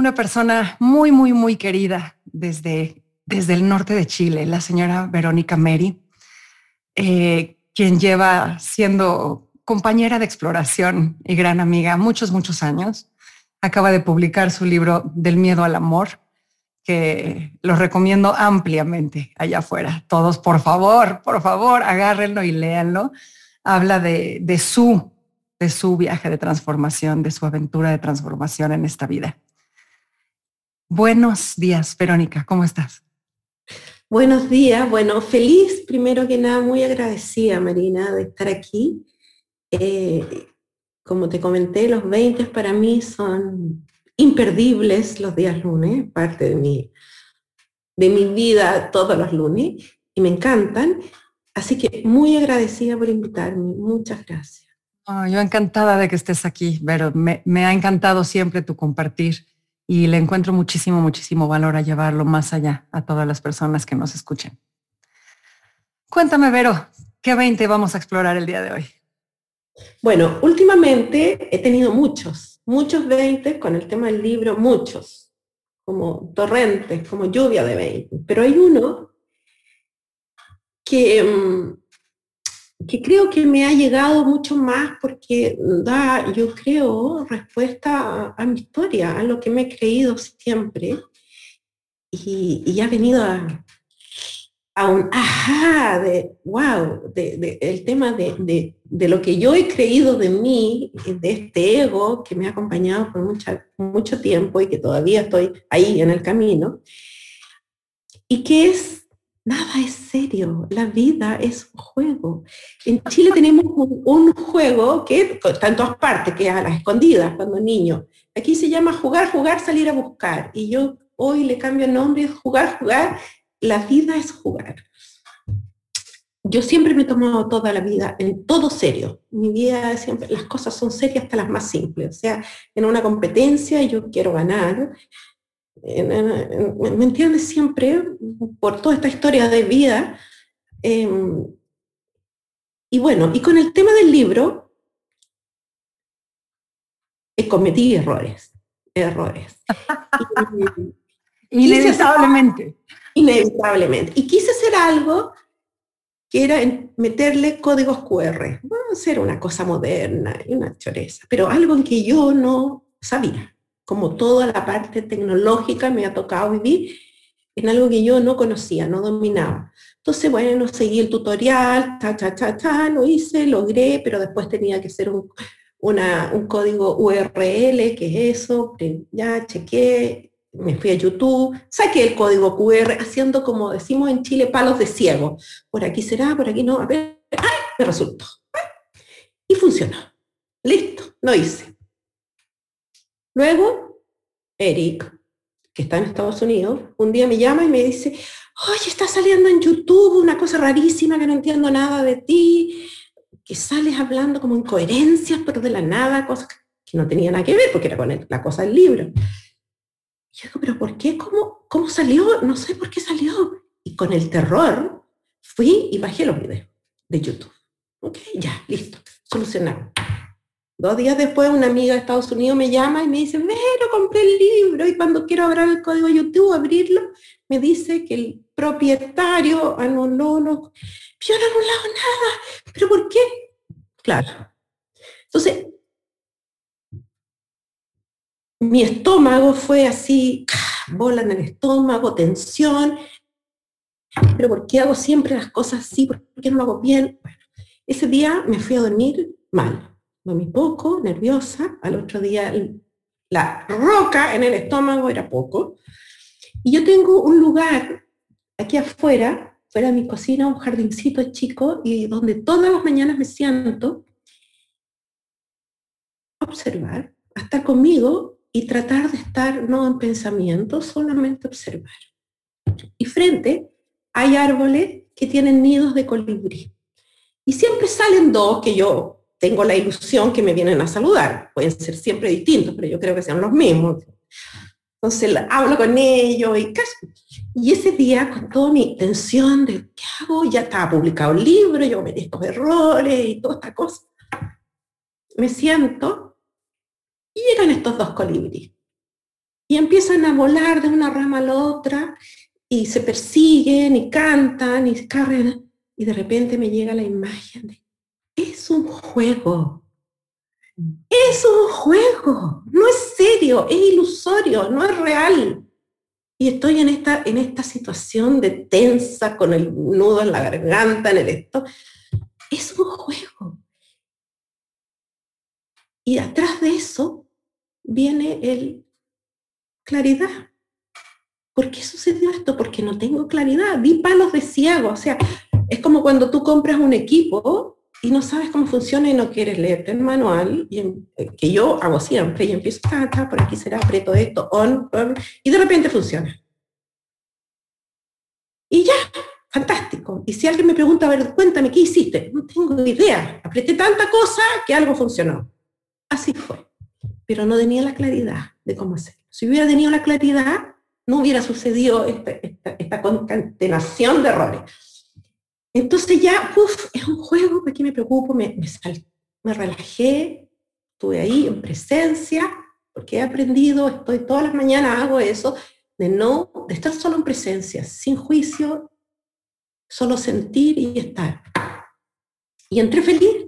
una persona muy, muy, muy querida desde, desde el norte de Chile, la señora Verónica Meri, eh, quien lleva siendo compañera de exploración y gran amiga muchos, muchos años. Acaba de publicar su libro Del miedo al amor, que lo recomiendo ampliamente allá afuera. Todos, por favor, por favor, agárrenlo y léanlo. Habla de, su, de su viaje de transformación, de su aventura de transformación en esta vida. Buenos días, Verónica, ¿cómo estás? Buenos días, bueno, feliz, primero que nada, muy agradecida, Marina, de estar aquí. Eh, como te comenté, los 20 para mí son imperdibles los días lunes, parte de mi, de mi vida todos los lunes, y me encantan. Así que muy agradecida por invitarme. Muchas gracias. yo encantada de que estés aquí, pero me, me ha encantado siempre tu compartir y le encuentro muchísimo, muchísimo valor a llevarlo más allá a todas las personas que nos escuchen. Cuéntame, Vero, ¿qué 20 vamos a explorar el día de hoy? Bueno, últimamente he tenido muchos, muchos 20 con el tema del libro, muchos, como torrentes, como lluvia de 20, pero hay uno que mm, que creo que me ha llegado mucho más porque da, yo creo, respuesta a, mi historia, a lo que me he creído siempre. Y, ha venido a, un ajá de, wow, de, el tema de, de, lo que yo he creído de mí, de este ego que me ha acompañado por mucha, mucho tiempo y que todavía estoy ahí en el camino. Y que es Nada es serio, la vida es un juego. En Chile tenemos un, juego que está en todas partes, que es a las escondidas cuando niño. Aquí se llama jugar, jugar, salir a buscar. Y yo hoy le cambio el nombre, jugar, jugar. La vida es jugar. Yo siempre me he tomado toda la vida en todo serio. Mi vida siempre, las cosas son serias hasta las más simples. O sea, en una competencia yo quiero ganar, ¿me entiendes? Siempre por toda esta historia de vida. Em, y bueno, y con el tema del libro, he cometido errores, errores. inevitablemente. inevitablemente. Y quise hacer algo que era meterle códigos QR. Bueno, hacer una cosa moderna y una choreza, pero algo en que yo no sabía como toda la parte tecnológica me ha tocado vivir en algo que yo no conocía, no dominaba. Entonces, bueno, seguí el tutorial, ta, ta, ta, ta, lo hice, logré, pero después tenía que hacer un, un código URL, que es eso, ya chequé, me fui a YouTube, saqué el código QR, haciendo como decimos en Chile, palos de ciego. Por aquí será, por aquí no, a ver, ¡ay! Me resultó. Y funcionó. Listo, lo hice. Luego, Eric, que está en Estados Unidos, un día me llama y me dice, oye, está saliendo en YouTube una cosa rarísima que no entiendo nada de ti, que sales hablando como incoherencias, pero de la nada, cosas que no tenían nada que ver, porque era con la cosa del libro. Y yo digo, pero ¿por qué? ¿Cómo, ¿Cómo salió? No sé por qué salió. Y con el terror fui y bajé los videos de YouTube. Ok, ya, listo, solucionado. Dos días después una amiga de Estados Unidos me llama y me dice, pero compré el libro y cuando quiero abrir el código YouTube, abrirlo, me dice que el propietario anuló los... Yo no he anulado nada, pero ¿por qué? Claro. Entonces, mi estómago fue así, bola en el estómago, tensión, pero ¿por qué hago siempre las cosas así? ¿Por qué no lo hago bien? Bueno, ese día me fui a dormir mal dormí poco, nerviosa, al otro día la roca en el estómago era poco. Y yo tengo un lugar aquí afuera, fuera de mi cocina, un jardincito chico, y donde todas las mañanas me siento a observar, a estar conmigo y tratar de estar no en pensamiento, solamente observar. Y frente hay árboles que tienen nidos de colibrí. Y siempre salen dos que yo tengo la ilusión que me vienen a saludar. Pueden ser siempre distintos, pero yo creo que sean los mismos. Entonces hablo con ellos y casi. Y ese día, con toda mi intención de qué hago, ya estaba publicado el libro, yo metí estos errores y toda esta cosa. Me siento y llegan estos dos colibríes. Y empiezan a volar de una rama a la otra y se persiguen y cantan y cargan. Y de repente me llega la imagen de, es un juego es un juego, no es serio, es ilusorio, no es real. Y estoy en esta, en esta situación de tensa, con el nudo en la garganta, en el esto. Es un juego. Y atrás de eso viene el claridad. ¿Por qué sucedió esto? Porque no tengo claridad. Vi palos de ciego. O sea, es como cuando tú compras un equipo y no sabes cómo funciona y no quieres leerte el manual, y, eh, que yo hago siempre, y empiezo, ta, por aquí será, aprieto esto, on, on, y de repente funciona. Y ya, fantástico. Y si alguien me pregunta, a ver, cuéntame, ¿qué hiciste? No tengo idea. Apreté tanta cosa que algo funcionó. Así fue. Pero no tenía la claridad de cómo hacerlo. Si hubiera tenido la claridad, no hubiera sucedido esta, esta, esta concatenación de errores. Entonces ya, uff, es un juego, ¿para me preocupo? Me, me, me relajé, estuve ahí en presencia, porque he aprendido, estoy todas las mañanas, hago eso, de no, de estar solo en presencia, sin juicio, solo sentir y estar. Y entré feliz,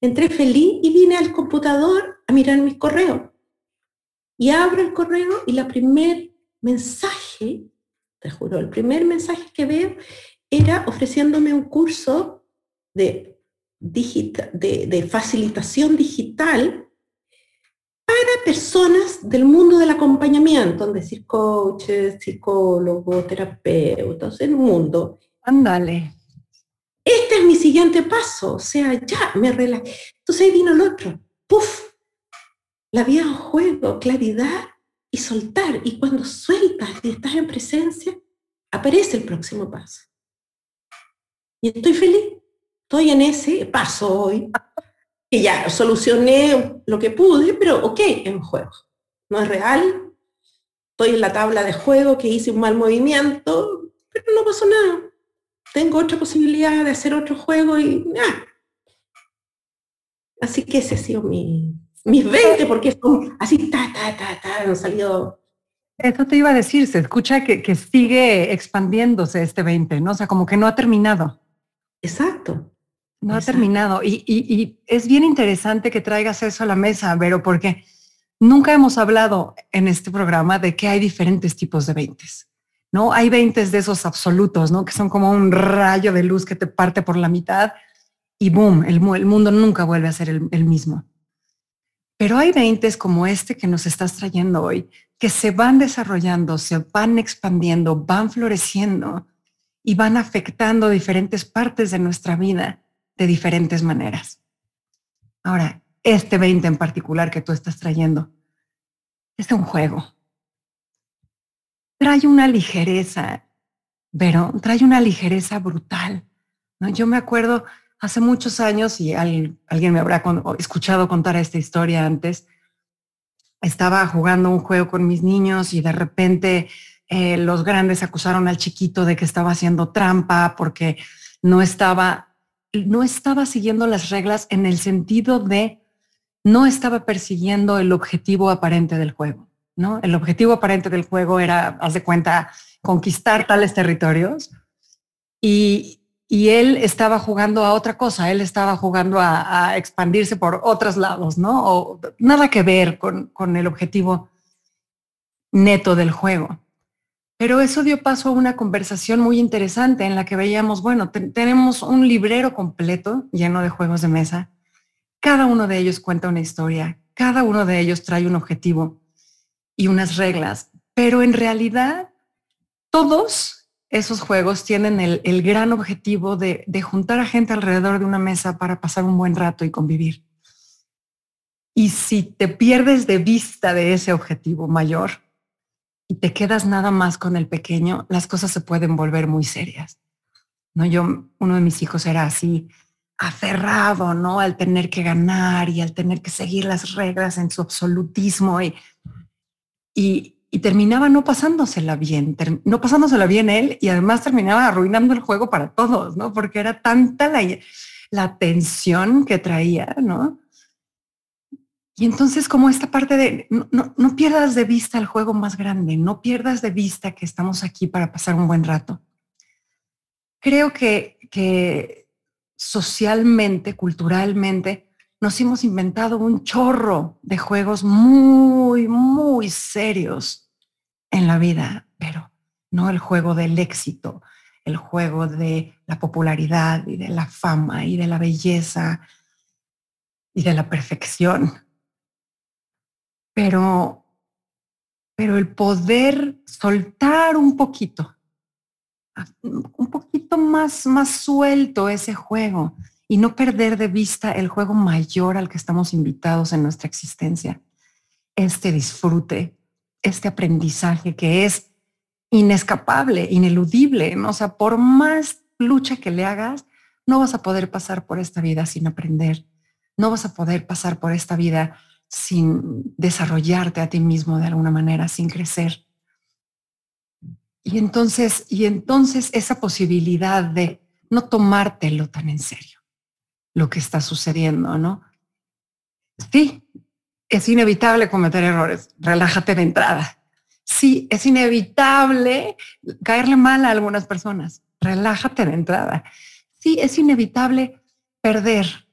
entré feliz y vine al computador a mirar mis correos. Y abro el correo y la primer mensaje, te juro, el primer mensaje que veo era ofreciéndome un curso de, de, facilitación digital para personas del mundo del acompañamiento, es decir, coaches, psicólogos, terapeutas, el mundo. Ándale. Este es mi siguiente paso, o sea, ya me relajé. Entonces ahí vino el otro, ¡puf! La vida en juego, claridad y soltar. Y cuando sueltas y estás en presencia, aparece el próximo paso. Y estoy feliz. Estoy en ese paso hoy. Y ya solucioné lo que pude, pero ok, es un juego. No es real. Estoy en la tabla de juego que hice un mal movimiento, pero no pasó nada. Tengo otra posibilidad de hacer otro juego y nada. Así que ese ha sido mi, mis 20, porque son así, ta, ta, ta, ta, han salido eso te iba a decir, se escucha que, que, sigue expandiéndose este 20, ¿no? O sea, como que no ha terminado. Exacto. No ha terminado. Y, es bien interesante que traigas eso a la mesa, Vero, porque nunca hemos hablado en este programa de que hay diferentes tipos de 20. ¿no? Hay 20 de esos absolutos, ¿no? Que son como un rayo de luz que te parte por la mitad y boom, el, mundo nunca vuelve a ser el, el mismo. Pero hay 20 como este que nos estás trayendo hoy, que se van desarrollando, se van expandiendo, van floreciendo y van afectando diferentes partes de nuestra vida de diferentes maneras. Ahora, este 20 en particular que tú estás trayendo es un juego. Trae una ligereza, pero trae una ligereza brutal. ¿no? Yo me acuerdo hace muchos años, y alguien me habrá escuchado contar esta historia antes, estaba jugando un juego con mis niños y de repente eh, los grandes acusaron al chiquito de que estaba haciendo trampa porque no estaba, no estaba siguiendo las reglas en el sentido de no estaba persiguiendo el objetivo aparente del juego. ¿no? El objetivo aparente del juego era, haz de cuenta, conquistar tales territorios y, él estaba jugando a otra cosa, él estaba jugando a, expandirse por otros lados, ¿no? O nada que ver con, con el objetivo neto del juego. Pero eso dio paso a una conversación muy interesante en la que veíamos, bueno, tenemos un librero completo lleno de juegos de mesa. Cada uno de ellos cuenta una historia, cada uno de ellos trae un objetivo y unas reglas, pero en realidad todos esos juegos tienen el, gran objetivo de, juntar a gente alrededor de una mesa para pasar un buen rato y convivir. Y si te pierdes de vista de ese objetivo mayor y te quedas nada más con el pequeño, las cosas se pueden volver muy serias. No, yo, uno de mis hijos era así, aferrado, ¿no? Al tener que ganar y al tener que seguir las reglas en su absolutismo y, y, terminaba no pasándosela bien, no pasándosela bien él y además terminaba arruinando el juego para todos, ¿no? Porque era tanta la, la tensión que traía, ¿no? Y entonces como esta parte de no, no, pierdas de vista el juego más grande, no pierdas de vista que estamos aquí para pasar un buen rato. Creo que, que socialmente, culturalmente, nos hemos inventado un chorro de juegos muy, muy serios en la vida, pero no el juego del éxito, el juego de la popularidad y de la fama y de la belleza y de la perfección. Pero, pero el poder soltar un poquito, un poquito más, más suelto ese juego, y no perder de vista el juego mayor al que estamos invitados en nuestra existencia. Este disfrute, este aprendizaje que es inescapable, ineludible, ¿no? o sea, por más lucha que le hagas, no vas a poder pasar por esta vida sin aprender, no vas a poder pasar por esta vida sin desarrollarte a ti mismo de alguna manera, sin crecer. Y entonces, y entonces esa posibilidad de no tomártelo tan en serio lo que está sucediendo, ¿no? Sí, es inevitable cometer errores, relájate de entrada. Sí, es inevitable caerle mal a algunas personas, relájate de entrada. Sí, es inevitable perder,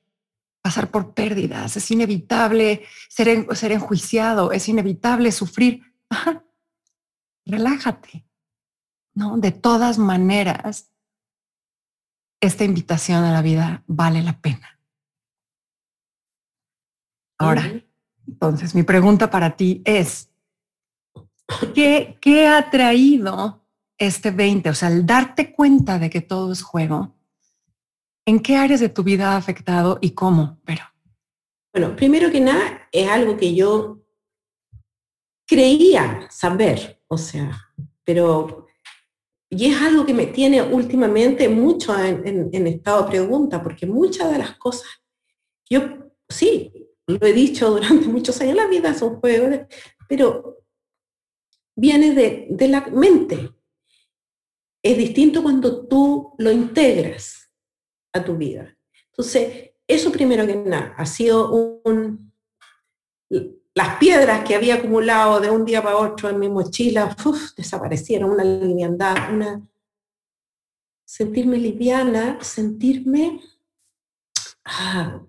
pasar por pérdidas, es inevitable ser, ser enjuiciado, es inevitable sufrir. relájate. ¿no? De todas maneras, esta invitación a la vida vale la pena. Ahora, entonces, mi pregunta para ti es, ¿qué, ¿qué ha traído este 20? O sea, el darte cuenta de que todo es juego, ¿en qué áreas de tu vida ha afectado y cómo? Pero. Bueno, primero que nada, es algo que yo creía saber, o sea, pero y es algo que me tiene últimamente mucho en, estado de pregunta, porque muchas de las cosas, yo sí, lo he dicho durante muchos años, la vida es un juego, pero viene de, de la mente. Es distinto cuando tú lo integras tu vida. Entonces, eso primero que nada, ha sido un, las piedras que había acumulado de un día para otro en mi mochila, desaparecieron, una liviandad, una... Sentirme liviana, sentirme ah,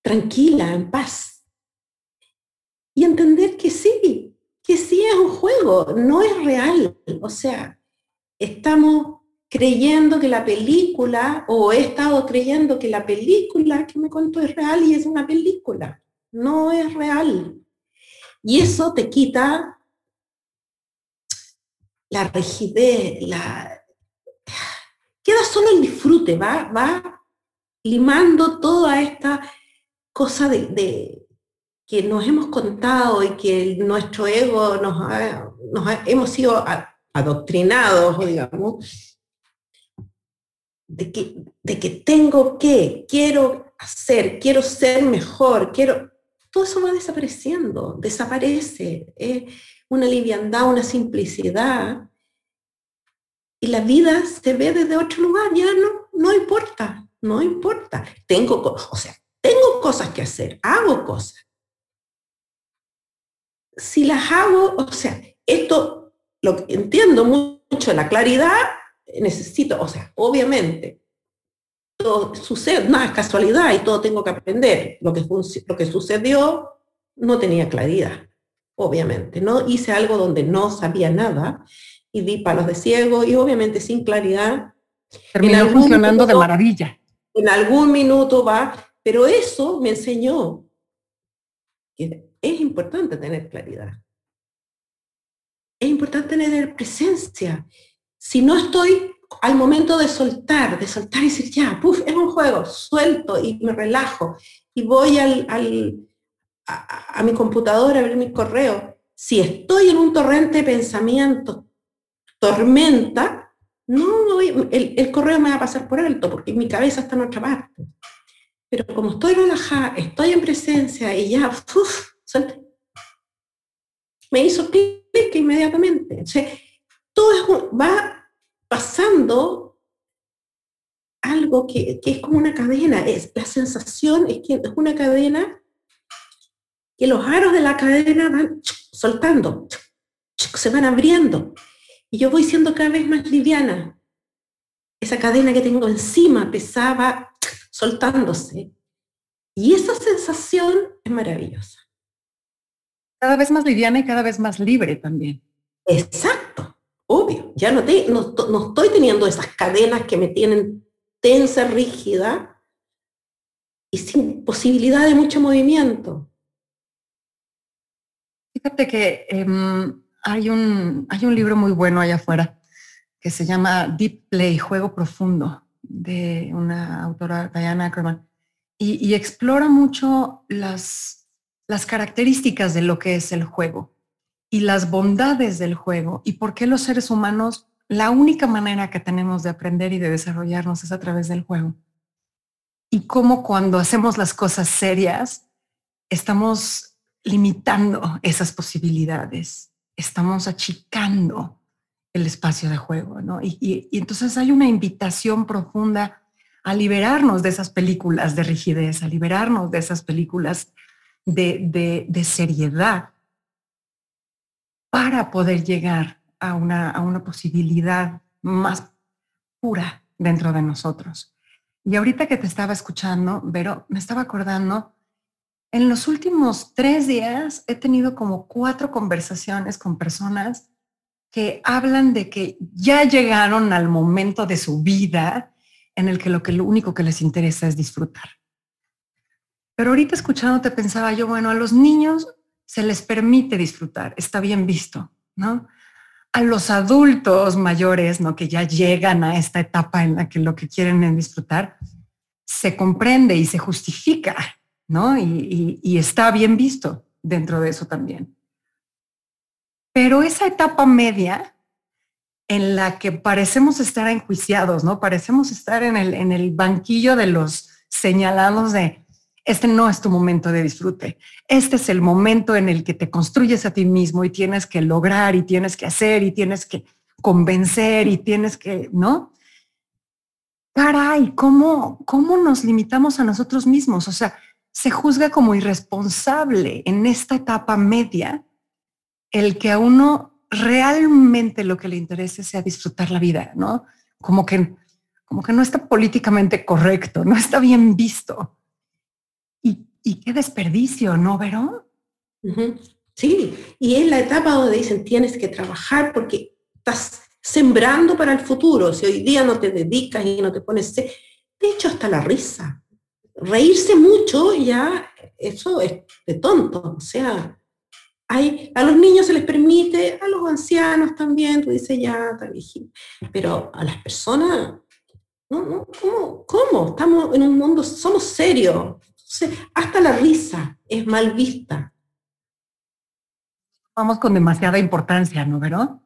tranquila, en paz. Y entender que sí, que sí es un juego, no es real. O sea, estamos creyendo que la película, o he estado creyendo que la película que me contó es real y es una película no es real. Y eso te quita la rigidez, la... queda solo el disfrute, va, va limando toda esta cosa de, que nos hemos contado y que nuestro ego nos, hemos sido adoctrinados, digamos, de que, de que tengo que, quiero hacer, quiero ser mejor, quiero, todo eso va desapareciendo, desaparece. Es una liviandad, una simplicidad. Y la vida se ve desde otro lugar, ya no, no importa, no importa. Tengo, o sea, tengo cosas que hacer, hago cosas. Si las hago, o sea, esto lo entiendo mucho, la claridad, necesito, o sea, obviamente, sucede, nada es casualidad y todo tengo que aprender. Lo que, lo que sucedió no tenía claridad, obviamente. No hice algo donde no sabía nada y di palos de ciego y obviamente sin claridad. Terminó funcionando de maravilla. En algún minuto va, pero eso me enseñó que es importante tener claridad. Es importante tener presencia. Si no estoy al momento de soltar, de soltar y decir, ya, puf, es un juego, suelto y me relajo y voy al, a, mi computadora a ver mi correo. Si estoy en un torrente de pensamiento, tormenta, no, el, correo me va a pasar por alto porque mi cabeza está en otra parte. Pero como estoy relajada, estoy en presencia y ya, uf, me hizo clic inmediatamente. O sea, todo va pasando algo que, es como una cadena. Es, la sensación es que es una cadena que los aros de la cadena van soltando, se van abriendo. Y yo voy siendo cada vez más liviana. Esa cadena que tengo encima pesaba soltándose. Y esa sensación es maravillosa. Cada vez más liviana y cada vez más libre también. Exacto, obvio. Ya no, estoy teniendo esas cadenas que me tienen tensa, rígida y sin posibilidad de mucho movimiento. Fíjate que em, hay, un, hay un libro muy bueno allá afuera que se llama Deep Play, Juego Profundo, de una autora, Diana Ackerman, y, explora mucho las, las características de lo que es el juego y las bondades del juego y por qué los seres humanos, la única manera que tenemos de aprender y de desarrollarnos es a través del juego. Y cómo cuando hacemos las cosas serias, estamos limitando esas posibilidades, estamos achicando el espacio de juego, ¿no? Y, entonces hay una invitación profunda a liberarnos de esas películas de rigidez, a liberarnos de esas películas de, de, seriedad para poder llegar a una, a una posibilidad más pura dentro de nosotros. Y ahorita que te estaba escuchando, Vero, me estaba acordando, en los últimos tres días he tenido como cuatro conversaciones con personas que hablan de que ya llegaron al momento de su vida en el que lo, que lo único que les interesa es disfrutar. Pero ahorita escuchándote pensaba yo, bueno, a los niños se les permite disfrutar, está bien visto, ¿no? A los adultos mayores, ¿no? Que ya llegan a esta etapa en la que lo que quieren es disfrutar, se comprende y se justifica, ¿no? y está bien visto dentro de eso también. Pero esa etapa media en la que parecemos estar enjuiciados, ¿no? Parecemos estar en el, en el banquillo de los señalados de, este no es tu momento de disfrute, este es el momento en el que te construyes a ti mismo y tienes que lograr y tienes que hacer y tienes que convencer y tienes que, ¿no? Caray, ¿cómo, cómo nos limitamos a nosotros mismos? O sea, se juzga como irresponsable en esta etapa media el que a uno realmente lo que le interese sea disfrutar la vida, ¿no? Como que, como que no está políticamente correcto, no está bien visto. Y, qué desperdicio, ¿no, Verón? Sí, y es la etapa donde dicen tienes que trabajar porque estás sembrando para el futuro. Si hoy día no te dedicas y no te pones... De hecho, hasta la risa. Reírse mucho ya, eso es de tonto. O sea, a los niños se les permite, a los ancianos también, tú dices ya, está viejito, pero a las personas, ¿no? ¿Cómo, ¿Cómo? Estamos en un mundo, somos serios, hasta la risa es mal vista. Vamos con demasiada importancia, ¿no, verdad?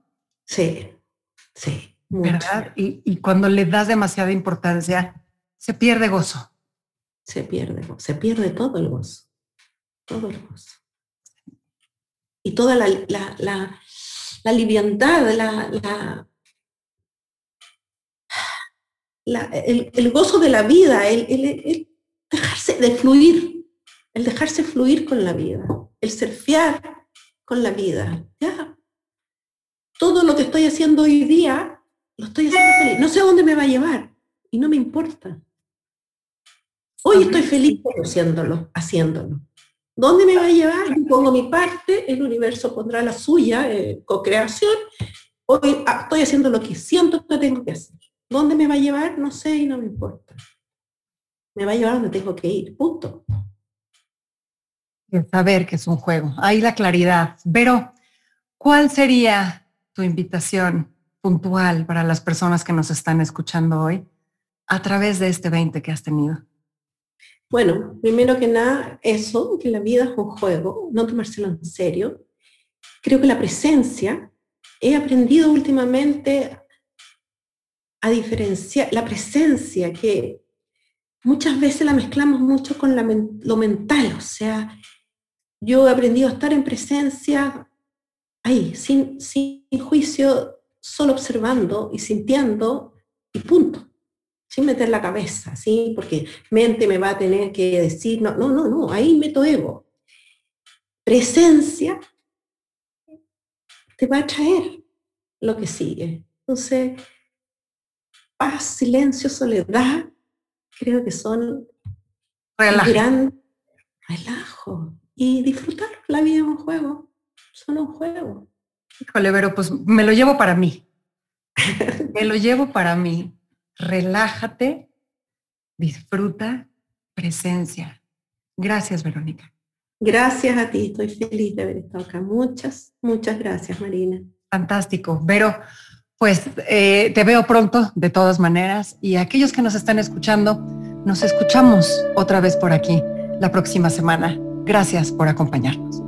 Sí, sí. ¿Verdad? Y, y cuando le das demasiada importancia, se pierde gozo. Se pierde, se pierde todo el gozo, todo el gozo y toda la, la, la, la liviandad, el, el, gozo de la vida, el, de fluir, el dejarse fluir con la vida, el surfear con la vida. Ya. Todo lo que estoy haciendo hoy día, lo estoy haciendo feliz. No sé a dónde me va a llevar y no me importa. Hoy estoy feliz haciéndolo, haciéndolo. ¿Dónde me va a llevar? Yo pongo mi parte, el universo pondrá la suya, eh, co-creación. Hoy ah, estoy haciendo lo que siento que tengo que hacer. ¿Dónde me va a llevar? No sé y no me importa. Me va a llevar donde tengo que ir, punto. saber que es un juego. Ahí la claridad. Pero, ¿cuál sería tu invitación puntual para las personas que nos están escuchando hoy a través de este 20 que has tenido? Bueno, primero que nada, eso, que la vida es un juego, no tomárselo en serio. Creo que la presencia, he aprendido últimamente a diferenciar la presencia, que muchas veces la mezclamos mucho con lo mental, o sea, yo he aprendido a estar en presencia ahí, sin, sin juicio, solo observando y sintiendo y punto, sin meter la cabeza, ¿sí? Porque mente me va a tener que decir, no, no, no, no, ahí meto ego. Presencia te va a traer lo que sigue. Entonces, paz, silencio, soledad, creo que son Relajo. gran relajo y disfrutar la vida en un juego. Son un juego. Híjole, pero pues me lo llevo para mí. me lo llevo para mí. Relájate, disfruta, presencia. Gracias, Verónica. Gracias a ti, estoy feliz de haber estado acá. Muchas, muchas gracias, Marina. Fantástico. Vero, pues eh, te veo pronto, de todas maneras, y aquellos que nos están escuchando, nos escuchamos otra vez por aquí la próxima semana. Gracias por acompañarnos.